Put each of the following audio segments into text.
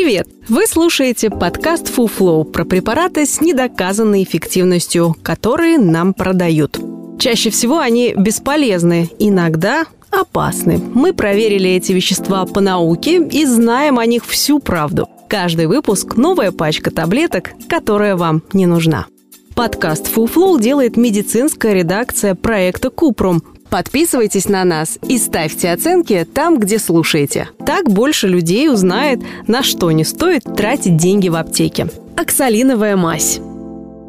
Привет! Вы слушаете подкаст FuFlow про препараты с недоказанной эффективностью, которые нам продают. Чаще всего они бесполезны, иногда опасны. Мы проверили эти вещества по науке и знаем о них всю правду. Каждый выпуск – новая пачка таблеток, которая вам не нужна. Подкаст FuFlow делает медицинская редакция проекта Купрум, Подписывайтесь на нас и ставьте оценки там, где слушаете. Так больше людей узнает, на что не стоит тратить деньги в аптеке. Оксалиновая мазь.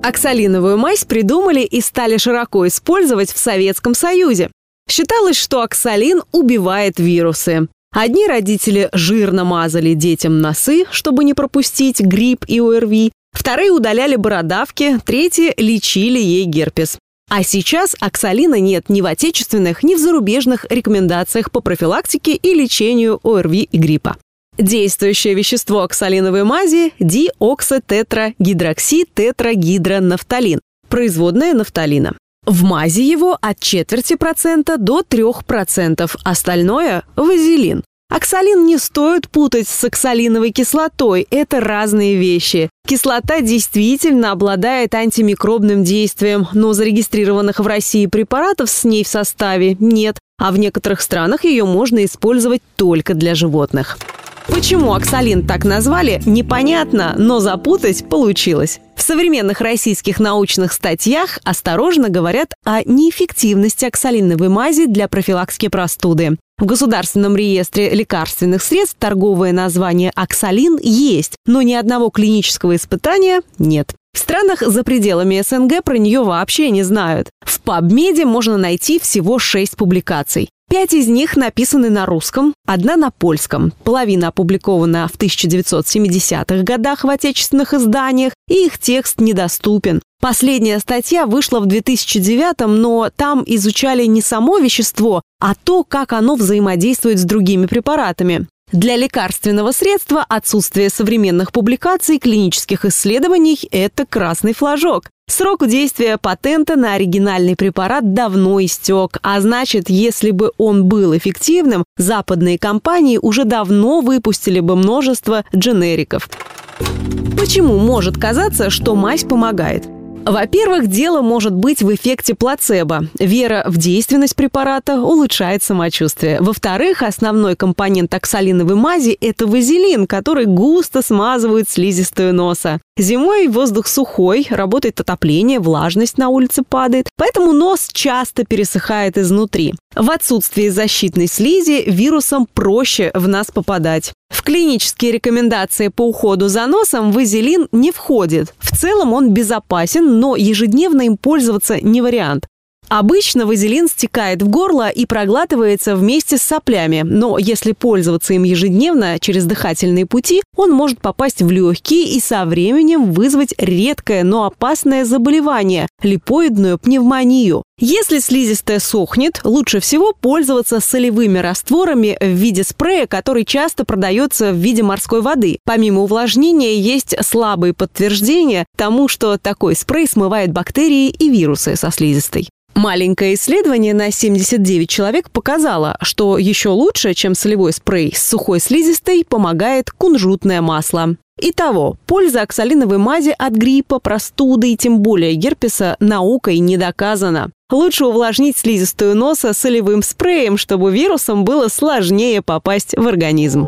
Оксалиновую мазь придумали и стали широко использовать в Советском Союзе. Считалось, что оксалин убивает вирусы. Одни родители жирно мазали детям носы, чтобы не пропустить грипп и ОРВИ, вторые удаляли бородавки, третьи лечили ей герпес. А сейчас оксалина нет ни в отечественных, ни в зарубежных рекомендациях по профилактике и лечению ОРВИ и гриппа. Действующее вещество оксалиновой мази – диоксотетрагидрокситетрагидронафталин, производная нафталина. В мази его от четверти процента до трех процентов, остальное – вазелин. Оксалин не стоит путать с оксалиновой кислотой. Это разные вещи. Кислота действительно обладает антимикробным действием, но зарегистрированных в России препаратов с ней в составе нет, а в некоторых странах ее можно использовать только для животных. Почему оксалин так назвали, непонятно, но запутать получилось. В современных российских научных статьях осторожно говорят о неэффективности оксалиновой мази для профилактики простуды. В Государственном реестре лекарственных средств торговое название «Оксалин» есть, но ни одного клинического испытания нет. В странах за пределами СНГ про нее вообще не знают. В PubMed можно найти всего шесть публикаций. Пять из них написаны на русском, одна на польском. Половина опубликована в 1970-х годах в отечественных изданиях, и их текст недоступен. Последняя статья вышла в 2009 но там изучали не само вещество, а то, как оно взаимодействует с другими препаратами. Для лекарственного средства отсутствие современных публикаций клинических исследований – это красный флажок. Срок действия патента на оригинальный препарат давно истек, а значит, если бы он был эффективным, западные компании уже давно выпустили бы множество дженериков. Почему может казаться, что мазь помогает? Во-первых, дело может быть в эффекте плацебо. Вера в действенность препарата улучшает самочувствие. Во-вторых, основной компонент оксалиновой мази – это вазелин, который густо смазывает слизистую носа. Зимой воздух сухой, работает отопление, влажность на улице падает, поэтому нос часто пересыхает изнутри. В отсутствии защитной слизи вирусам проще в нас попадать. В клинические рекомендации по уходу за носом вазелин не входит. В целом он безопасен, но ежедневно им пользоваться не вариант. Обычно вазелин стекает в горло и проглатывается вместе с соплями, но если пользоваться им ежедневно через дыхательные пути, он может попасть в легкие и со временем вызвать редкое, но опасное заболевание – липоидную пневмонию. Если слизистая сохнет, лучше всего пользоваться солевыми растворами в виде спрея, который часто продается в виде морской воды. Помимо увлажнения, есть слабые подтверждения тому, что такой спрей смывает бактерии и вирусы со слизистой. Маленькое исследование на 79 человек показало, что еще лучше, чем солевой спрей с сухой слизистой, помогает кунжутное масло. Итого, польза оксалиновой мази от гриппа, простуды и тем более герпеса наукой не доказана. Лучше увлажнить слизистую носа солевым спреем, чтобы вирусам было сложнее попасть в организм.